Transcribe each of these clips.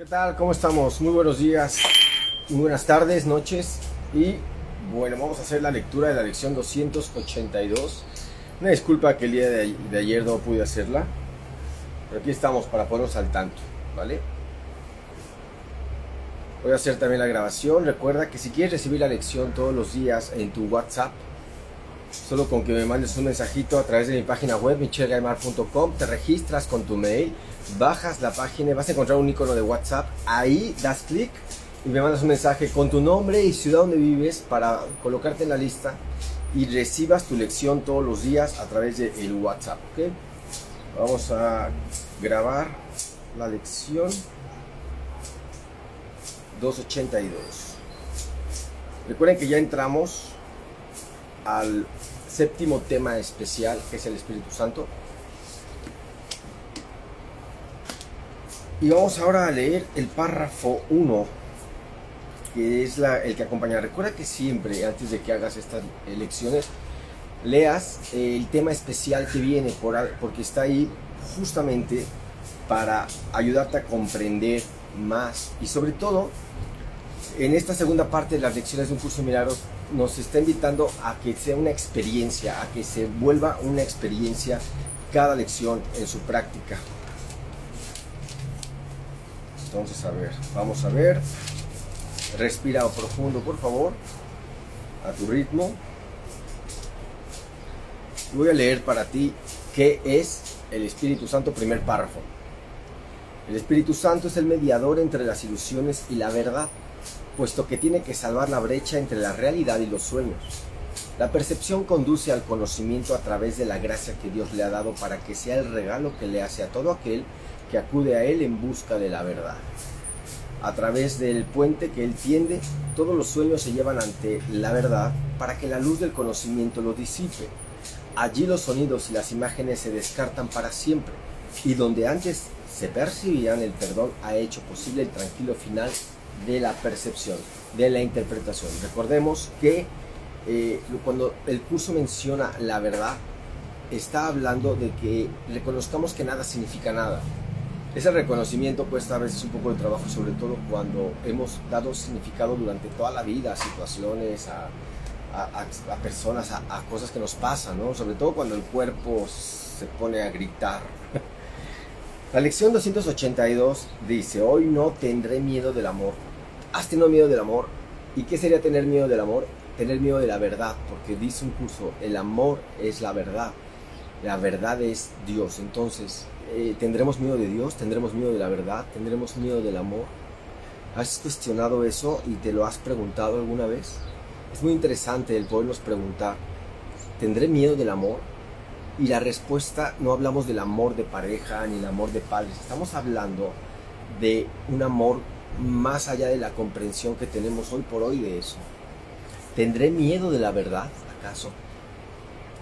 ¿Qué tal? ¿Cómo estamos? Muy buenos días, muy buenas tardes, noches y bueno, vamos a hacer la lectura de la lección 282. Una disculpa que el día de, ayer no pude hacerla, pero aquí estamos para ponernos al tanto, ¿vale? Voy a hacer también la grabación. Recuerda que si quieres recibir la lección todos los días en tu WhatsApp, solo con que me mandes un mensajito a través de mi página web, michelgaimar.com, te registras con tu mail, bajas la página vas a encontrar un icono de WhatsApp. Ahí das clic y me mandas un mensaje con tu nombre y ciudad donde vives para colocarte en la lista y recibas tu lección todos los días a través del el WhatsApp. Vamos a grabar la lección 282. Recuerden que ya entramos al séptimo tema especial, que es el Espíritu Santo. Y vamos ahora a leer el párrafo 1, que es la, el que acompaña. Recuerda que siempre, antes de que hagas estas lecciones, leas el tema especial que viene, por, porque está ahí justamente para ayudarte a comprender más y sobre todo en esta segunda parte de las lecciones de un curso de nos está invitando a que sea una experiencia, a que se vuelva una experiencia cada lección en su práctica. Entonces, a ver, vamos a ver. Respira profundo, por favor, a tu ritmo. Voy a leer para ti qué es el Espíritu Santo, primer párrafo. El Espíritu Santo es el mediador entre las ilusiones y la verdad puesto que tiene que salvar la brecha entre la realidad y los sueños. La percepción conduce al conocimiento a través de la gracia que Dios le ha dado para que sea el regalo que le hace a todo aquel que acude a Él en busca de la verdad. A través del puente que Él tiende, todos los sueños se llevan ante la verdad para que la luz del conocimiento lo disipe. Allí los sonidos y las imágenes se descartan para siempre, y donde antes se percibían, el perdón ha hecho posible el tranquilo final de la percepción, de la interpretación. Recordemos que eh, cuando el curso menciona la verdad, está hablando de que reconozcamos que nada significa nada. Ese reconocimiento cuesta a veces un poco de trabajo, sobre todo cuando hemos dado significado durante toda la vida a situaciones, a, a, personas, a, cosas que nos pasan, ¿no? sobre todo cuando el cuerpo se pone a gritar. La lección 282 dice, hoy no tendré miedo del amor, ¿Has tenido miedo del amor? ¿Y qué sería tener miedo del amor? Tener miedo de la verdad, porque dice un curso, el amor es la verdad, la verdad es Dios. Entonces, eh, ¿tendremos miedo de Dios? ¿Tendremos miedo de la verdad? ¿Tendremos miedo del amor? ¿Has cuestionado eso y te lo has preguntado alguna vez? Es muy interesante el podernos preguntar, ¿tendré miedo del amor? Y la respuesta, no hablamos del amor de pareja ni el amor de padres, estamos hablando de un amor más allá de la comprensión que tenemos hoy por hoy de eso. ¿Tendré miedo de la verdad, acaso?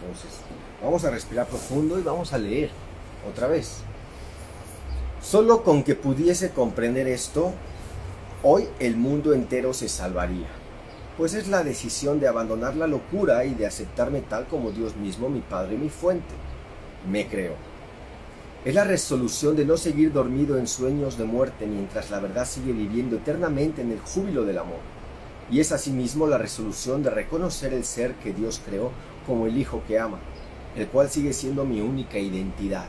Entonces, vamos a respirar profundo y vamos a leer otra vez. Solo con que pudiese comprender esto, hoy el mundo entero se salvaría, pues es la decisión de abandonar la locura y de aceptarme tal como Dios mismo, mi Padre y mi fuente. Me creo. Es la resolución de no seguir dormido en sueños de muerte mientras la verdad sigue viviendo eternamente en el júbilo del amor. Y es asimismo la resolución de reconocer el ser que Dios creó como el Hijo que ama, el cual sigue siendo mi única identidad.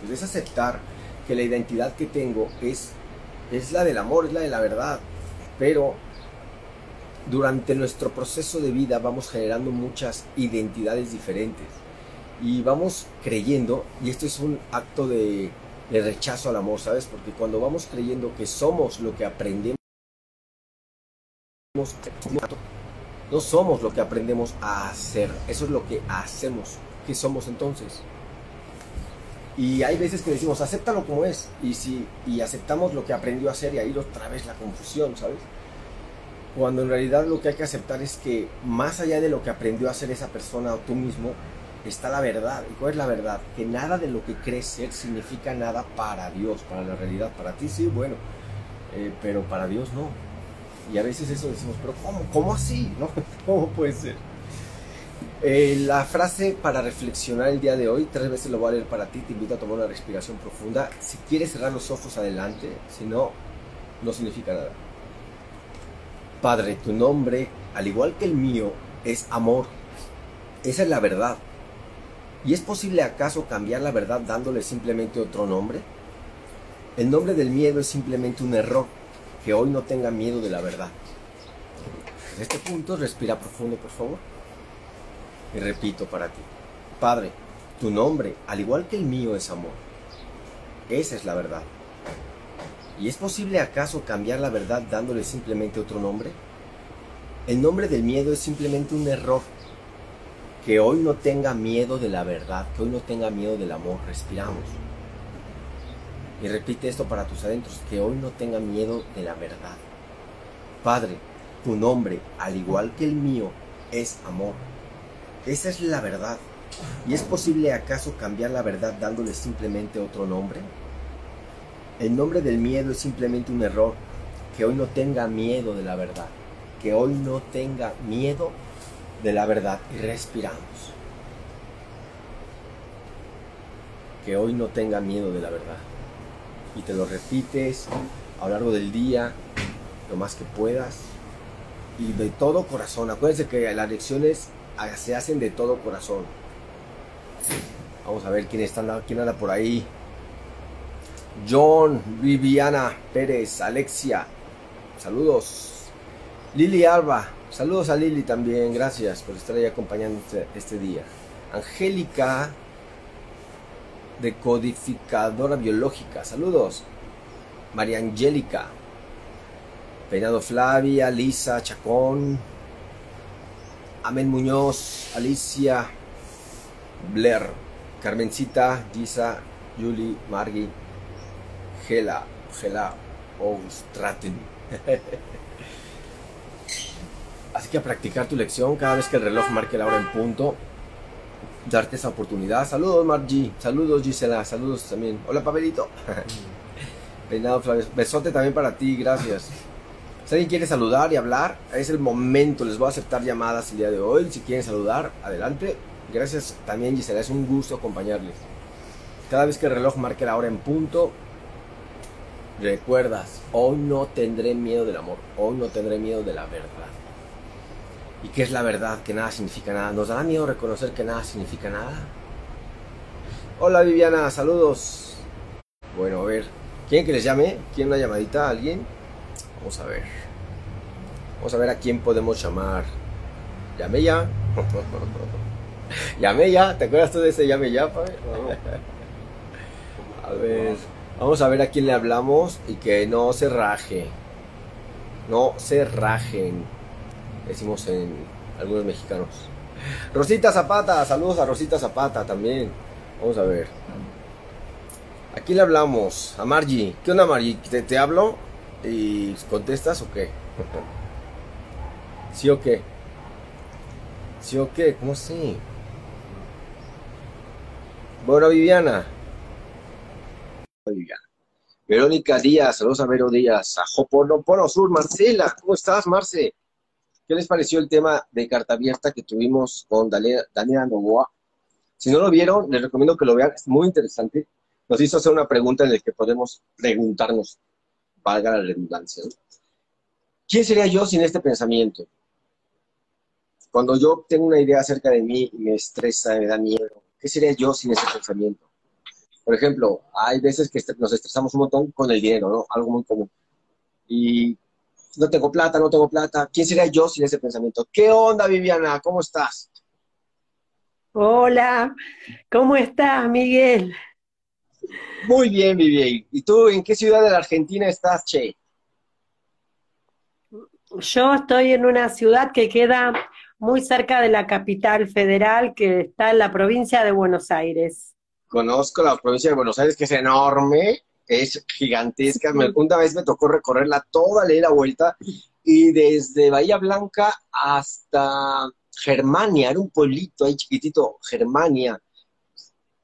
Pues es aceptar que la identidad que tengo es, es la del amor, es la de la verdad. Pero durante nuestro proceso de vida vamos generando muchas identidades diferentes y vamos creyendo, y esto es un acto de, rechazo al amor, ¿sabes? Porque cuando vamos creyendo que somos lo que aprendemos, no somos lo que aprendemos a hacer, eso es lo que hacemos, ¿qué somos entonces? Y hay veces que decimos, acéptalo como es, y, si, y aceptamos lo que aprendió a hacer y ahí otra vez la confusión, ¿sabes? Cuando en realidad lo que hay que aceptar es que más allá de lo que aprendió a hacer esa persona o tú mismo, está la verdad. ¿Y cuál es la verdad? Que nada de lo que crees ser significa nada para Dios, para la realidad. Para ti sí, bueno, eh, pero para Dios no. Y a veces eso decimos, pero ¿cómo? ¿Cómo así? ¿No? ¿Cómo puede ser? Eh, la frase para reflexionar el día de hoy, tres veces lo voy a leer para ti, te invito a tomar una respiración profunda. Si quieres cerrar los ojos, adelante. Si no, no significa nada. Padre, tu nombre, al igual que el mío, es amor. Esa es la verdad. ¿Y es posible acaso cambiar la verdad dándole simplemente otro nombre? El nombre del miedo es simplemente un error. Que hoy no tenga miedo de la verdad. En este punto respira profundo, por favor. Y repito para ti. Padre, tu nombre, al igual que el mío, es amor. Esa es la verdad. ¿Y es posible acaso cambiar la verdad dándole simplemente otro nombre? El nombre del miedo es simplemente un error. Que hoy no tenga miedo de la verdad, que hoy no tenga miedo del amor. Respiramos. Y repite esto para tus adentros, que hoy no tenga miedo de la verdad. Padre, tu nombre, al igual que el mío, es amor. Esa es la verdad. ¿Y es posible acaso cambiar la verdad dándole simplemente otro nombre? El nombre del miedo es simplemente un error. Que hoy no tenga miedo de la verdad. Que hoy no tenga miedo de la verdad y respiramos. Que hoy no tenga miedo de la verdad. Y te lo repites a lo largo del día, lo más que puedas. Y de todo corazón. Acuérdense que las lecciones se hacen de todo corazón. Vamos a ver quién, está, quién anda por ahí. John, Viviana Pérez, Alexia. Saludos. Lili Alba, Saludos a Lili también, gracias por estar ahí acompañando este, día. Angélica, decodificadora biológica, saludos. María Angélica, Peinado Flavia, Lisa, Chacón, Amén Muñoz, Alicia, Blair, Carmencita, Gisa, Julie, Margie, Gela, Gela, Oustraten. Así que a practicar tu lección cada vez que el reloj marque la hora en punto. Darte esa oportunidad. Saludos, Margie. Saludos, Gisela. Saludos también. Hola, Pavelito. Peinado Flavio. Besote también para ti. Gracias. Si alguien quiere saludar y hablar, es el momento. Les voy a aceptar llamadas el día de hoy. Si quieren saludar, adelante. Gracias también, Gisela. Es un gusto acompañarles. Cada vez que el reloj marque la hora en punto, recuerdas, hoy no tendré miedo del amor. Hoy no tendré miedo de la verdad. ¿Y qué es la verdad? Que nada significa nada. ¿Nos da miedo reconocer que nada significa nada? Hola Viviana, saludos. Bueno, a ver. ¿Quieren que les llame? ¿Quieren una llamadita alguien? Vamos a ver. Vamos a ver a quién podemos llamar. Llame ya. llame ya. ¿Te acuerdas tú de ese llame ya, A ver. Vamos a ver a quién le hablamos y que no se raje. No se rajen decimos en algunos mexicanos. Rosita Zapata, saludos a Rosita Zapata también. Vamos a ver. Aquí le hablamos a Margie. ¿Qué onda Margie? ¿Te, te hablo? ¿Y contestas o qué? ¿Sí o qué? ¿Sí o qué? ¿Cómo así? Bueno, Viviana. Viviana. Verónica Díaz, saludos a Vero Díaz, a Joponopono Sur, Marcela, ¿cómo estás, Marce? ¿Qué les pareció el tema de carta abierta que tuvimos con Daniela Novoa? Si no lo vieron, les recomiendo que lo vean, es muy interesante. Nos hizo hacer una pregunta en la que podemos preguntarnos, valga la redundancia. ¿Quién sería yo sin este pensamiento? Cuando yo tengo una idea acerca de mí y me estresa, me da miedo, ¿qué sería yo sin ese pensamiento? Por ejemplo, hay veces que nos estresamos un montón con el dinero, ¿no? Algo muy común. Y no tengo plata, no tengo plata. ¿Quién sería yo sin ese pensamiento? ¿Qué onda, Viviana? ¿Cómo estás? Hola, ¿cómo estás, Miguel? Muy bien, Vivian. ¿Y tú en qué ciudad de la Argentina estás, Che? Yo estoy en una ciudad que queda muy cerca de la capital federal, que está en la provincia de Buenos Aires. Conozco la provincia de Buenos Aires, que es enorme es gigantesca. Una vez me tocó recorrerla toda, leer la vuelta, y desde Bahía Blanca hasta Germania, era un pueblito ahí chiquitito, Germania.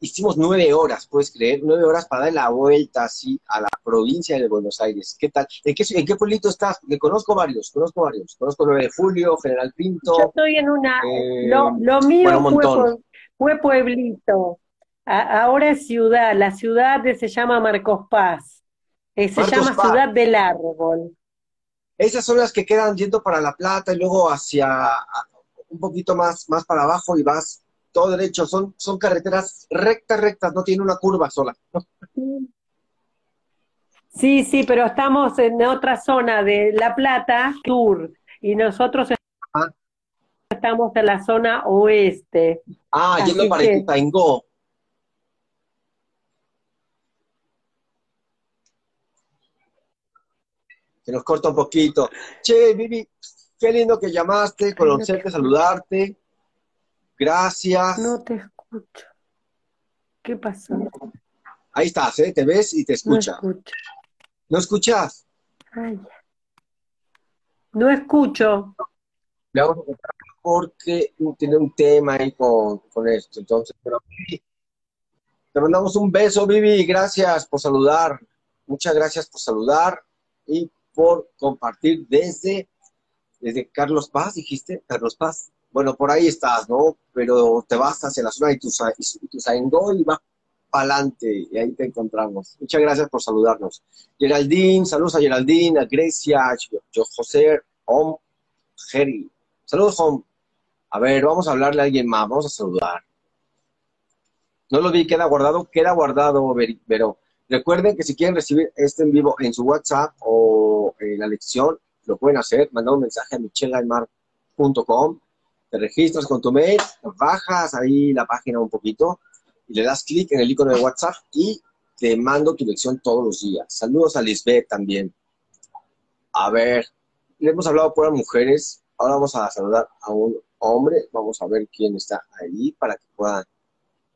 Hicimos nueve horas, puedes creer, nueve horas para dar la vuelta así a la provincia de Buenos Aires. ¿Qué tal? ¿En qué, en qué pueblito estás? Que conozco varios, conozco varios. Conozco 9 de Julio, General Pinto. Yo estoy en una. Eh, lo, mío fue, fue pueblito ahora es ciudad, la ciudad se llama Marcos Paz. Eh, se llama Ciudad del Árbol. Esas son las que quedan yendo para La Plata y luego hacia un poquito más, más para abajo y vas todo derecho. Son, son carreteras rectas, rectas, no tiene una curva sola. Sí, sí, pero estamos en otra zona de La Plata, sur, y nosotros ah. estamos en la zona oeste. Ah, yendo para que... Itaingó. Se nos corta un poquito. Che, Vivi, qué lindo que llamaste, conocerte, saludarte. Gracias. No te escucho. ¿Qué pasó? Ahí estás, ¿eh? Te ves y te escucha. No, ¿No escuchas? Ay. No escucho. Le vamos a contar porque tiene un tema ahí con, esto. Entonces, pero te mandamos un beso, Vivi. Gracias por saludar. Muchas gracias por saludar y por compartir desde, desde Carlos Paz, dijiste, Carlos Paz. Bueno, por ahí estás, ¿no? Pero te vas hacia la zona de Ituzaingó y vas para adelante y ahí te encontramos. Muchas gracias por saludarnos. Geraldine, saludos a Geraldine, a Grecia, a José, Om, Jerry. Saludos, Om. A ver, vamos a hablarle a alguien más, vamos a saludar. No lo vi, queda guardado, queda guardado, pero recuerden que si quieren recibir este en vivo en su WhatsApp o en la lección, lo pueden hacer, mandar un mensaje a michelaymar.com, te registras con tu mail, bajas ahí la página un poquito, y le das clic en el icono de WhatsApp y te mando tu lección todos los días. Saludos a Lisbeth también. A ver, le hemos hablado por mujeres, ahora vamos a saludar a un hombre, vamos a ver quién está ahí para que puedan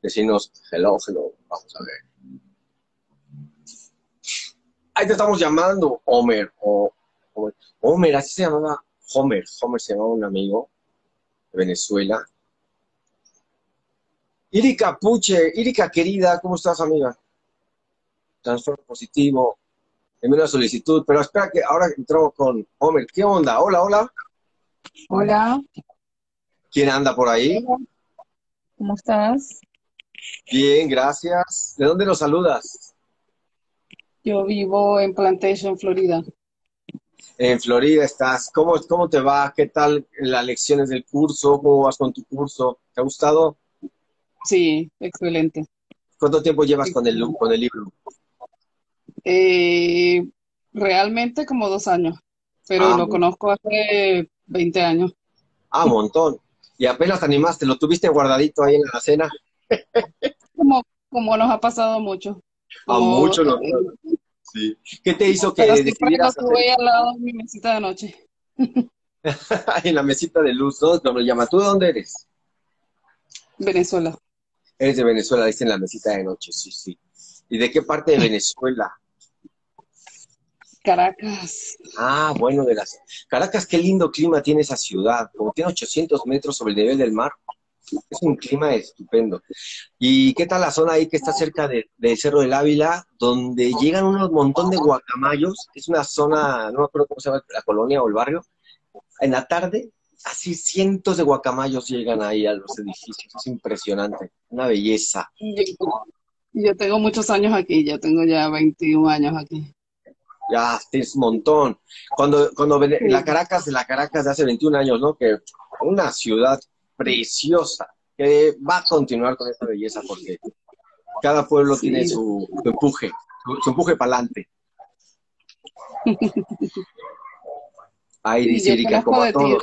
decirnos hello, hello, vamos a ver. Ahí te estamos llamando, Homer, o Homer, Homer así se llamaba Homer, Homer se llamaba un amigo de Venezuela, Irica Puche, Irica querida, ¿cómo estás, amiga? Transformo positivo, envío una solicitud, pero espera que ahora entramos con Homer. ¿Qué onda? Hola, hola. Hola. ¿Quién anda por ahí? ¿Cómo estás? Bien, gracias. ¿De dónde nos saludas? Yo vivo en Plantation, Florida. En Florida estás. ¿Cómo, cómo te va? ¿Qué tal las lecciones del curso? ¿Cómo vas con tu curso? ¿Te ha gustado? Sí, excelente. ¿Cuánto tiempo llevas con el, con el libro? Eh, realmente como dos años, pero ah, lo conozco hace 20 años. Ah, un montón. Y apenas te animaste, lo tuviste guardadito ahí en la cena. como, como nos ha pasado mucho. A mucho no. Sí. ¿Qué te hizo que decidieras hacer? al lado de mi mesita de noche. en la mesita de luz, ¿no? ¿Cómo lo llama? ¿Tú de dónde eres? Venezuela. Eres de Venezuela, dice en la mesita de noche, sí, sí. ¿Y de qué parte de Venezuela? Caracas. Ah, bueno, de las... Caracas, qué lindo clima tiene esa ciudad. Como tiene 800 metros sobre el nivel del mar, es un clima estupendo. ¿Y qué tal la zona ahí que está cerca del Cerro del Ávila, donde llegan un montón de guacamayos? Es una zona, no me acuerdo cómo se llama, la colonia o el barrio. En la tarde así cientos de guacamayos llegan ahí a los edificios, es impresionante, una belleza. Yo, tengo muchos años aquí, yo tengo ya 21 años aquí. Ya, es un montón. Cuando, cuando la Caracas, la Caracas de hace 21 años, ¿no? Que una ciudad preciosa, que va a continuar con esta belleza porque cada pueblo tiene su, empuje, su, su empuje para adelante. Ay, dice Erika, como de todo. De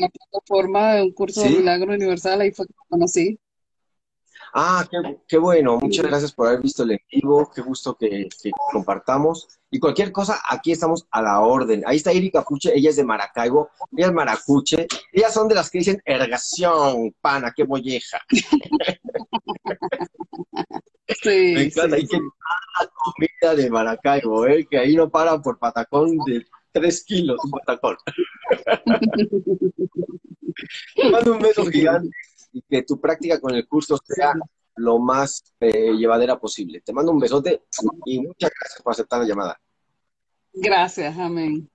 la, plataforma de un curso de Milagro Universal, ahí fue que conocí. Ah, qué, bueno. Muchas gracias por haber visto el en vivo. Qué gusto que, compartamos. Y cualquier cosa, aquí estamos a la orden. Ahí está Erika Puche, ella es de Maracaibo, ella es maracuche. Ellas son de las que dicen ergación, pana, qué molleja. Sí, Me encanta. Sí, comida de Maracaibo, ¿eh? que ahí no paran por patacón de tres kilos un patacón. mando un beso gigante y que tu práctica con el curso sea lo más eh, llevadera posible. Te mando un besote y muchas gracias por aceptar la llamada. Gracias, amén.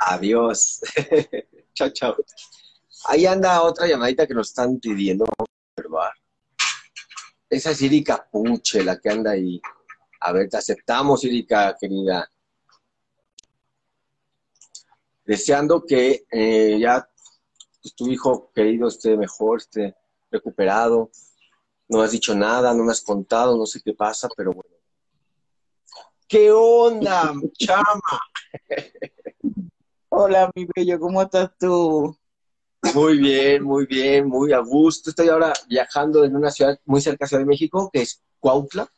Adiós. chao, chao. Ahí anda otra llamadita que nos están pidiendo. Esa es Iri Puche, la que anda ahí. A ver, te aceptamos, Erika, querida. Deseando que eh, ya tu hijo querido esté mejor, esté recuperado. No has dicho nada, no me has contado, no sé qué pasa, pero bueno. ¿Qué onda, chama? Hola, mi bello, ¿cómo estás tú? Muy bien, muy bien, muy a gusto. Estoy ahora viajando en una ciudad muy cerca de Ciudad de México, que es Cuautla,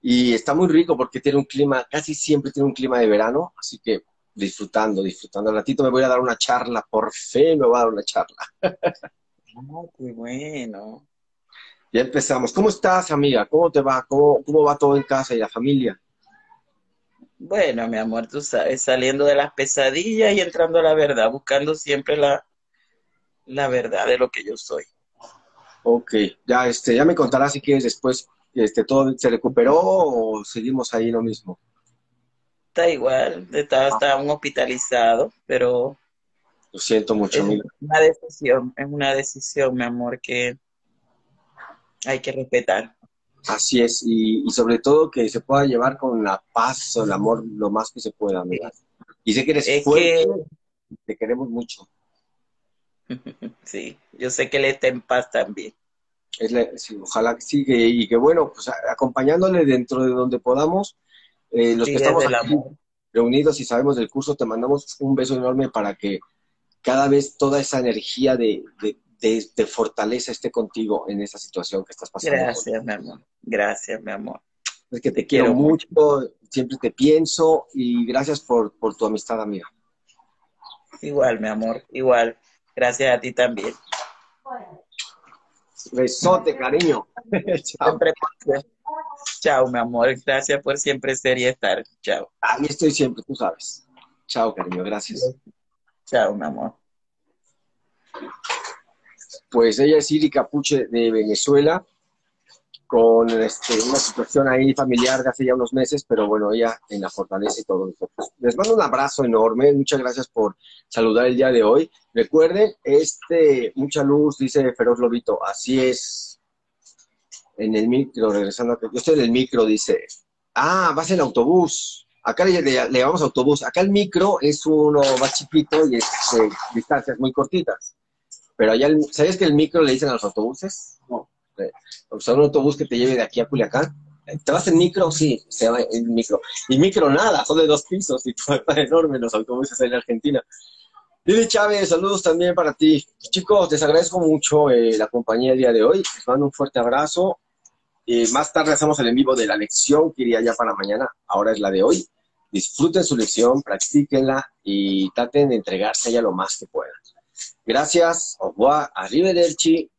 y está muy rico porque tiene un clima, casi siempre tiene un clima de verano, así que disfrutando, disfrutando. Al ratito me voy a dar una charla, por fe me voy a dar una charla. Ah, qué bueno. Ya empezamos. ¿Cómo estás, amiga? ¿Cómo te va? ¿Cómo, ¿Cómo va todo en casa y la familia? Bueno, mi amor, tú sabes, saliendo de las pesadillas y entrando a la verdad, buscando siempre la, la verdad de lo que yo soy. Ok, ya, este, ya me contarás si quieres después, este, ¿todo se recuperó o seguimos ahí lo mismo? Está igual, está, está aún hospitalizado, pero... Lo siento mucho, es Una decisión, es una decisión, mi amor, que hay que respetar. Así es, y, sobre todo que se pueda llevar con la paz o el amor lo más que se pueda, amiga. Y sé que eres fuerte, te queremos mucho. Sí, yo sé que él está en paz también. ojalá que siga y que bueno, pues acompañándole dentro de donde podamos, eh, los que estamos reunidos y sabemos del curso, te mandamos un beso enorme para que cada vez toda esa energía de, de, fortaleza esté contigo en esa situación que estás pasando. Gracias, mi amor. Gracias, mi amor. Es que te, quiero, mucho, siempre te pienso y gracias por, por tu amistad, amiga. Igual, mi amor, igual. Gracias a ti también. Besote, cariño. Chao. Chao, mi amor. Gracias por siempre ser y estar. Chao. Ahí estoy siempre, tú sabes. Chao, cariño. Gracias. Chao, mi amor. Pues ella es Iri Capuche de Venezuela con este, una situación ahí familiar de hace ya unos meses, pero bueno, ella en la fortaleza y todo. Les mando un abrazo enorme, muchas gracias por saludar el día de hoy. Recuerden, este, mucha luz, dice Feroz Lobito, así es. En el micro, regresando a... Yo estoy en el micro, dice. Ah, vas en el autobús. Acá le, le, llamamos autobús. Acá el micro es uno más chiquito y es de distancias muy cortitas. Pero allá, ¿sabes que el micro le dicen a los autobuses? No o sea, un autobús que te lleve de aquí a Culiacán. ¿Te vas en micro? Sí, se va en micro. Y micro nada, son de dos pisos y todo enorme los autobuses en Argentina. Lili Chávez, saludos también para ti. Chicos, les agradezco mucho eh, la compañía el día de hoy. Les mando un fuerte abrazo. Y más tarde hacemos el en vivo de la lección que iría ya para mañana. Ahora es la de hoy. Disfruten su lección, practíquenla y traten de entregarse ya lo más que puedan. Gracias. Au revoir. Arrivederci.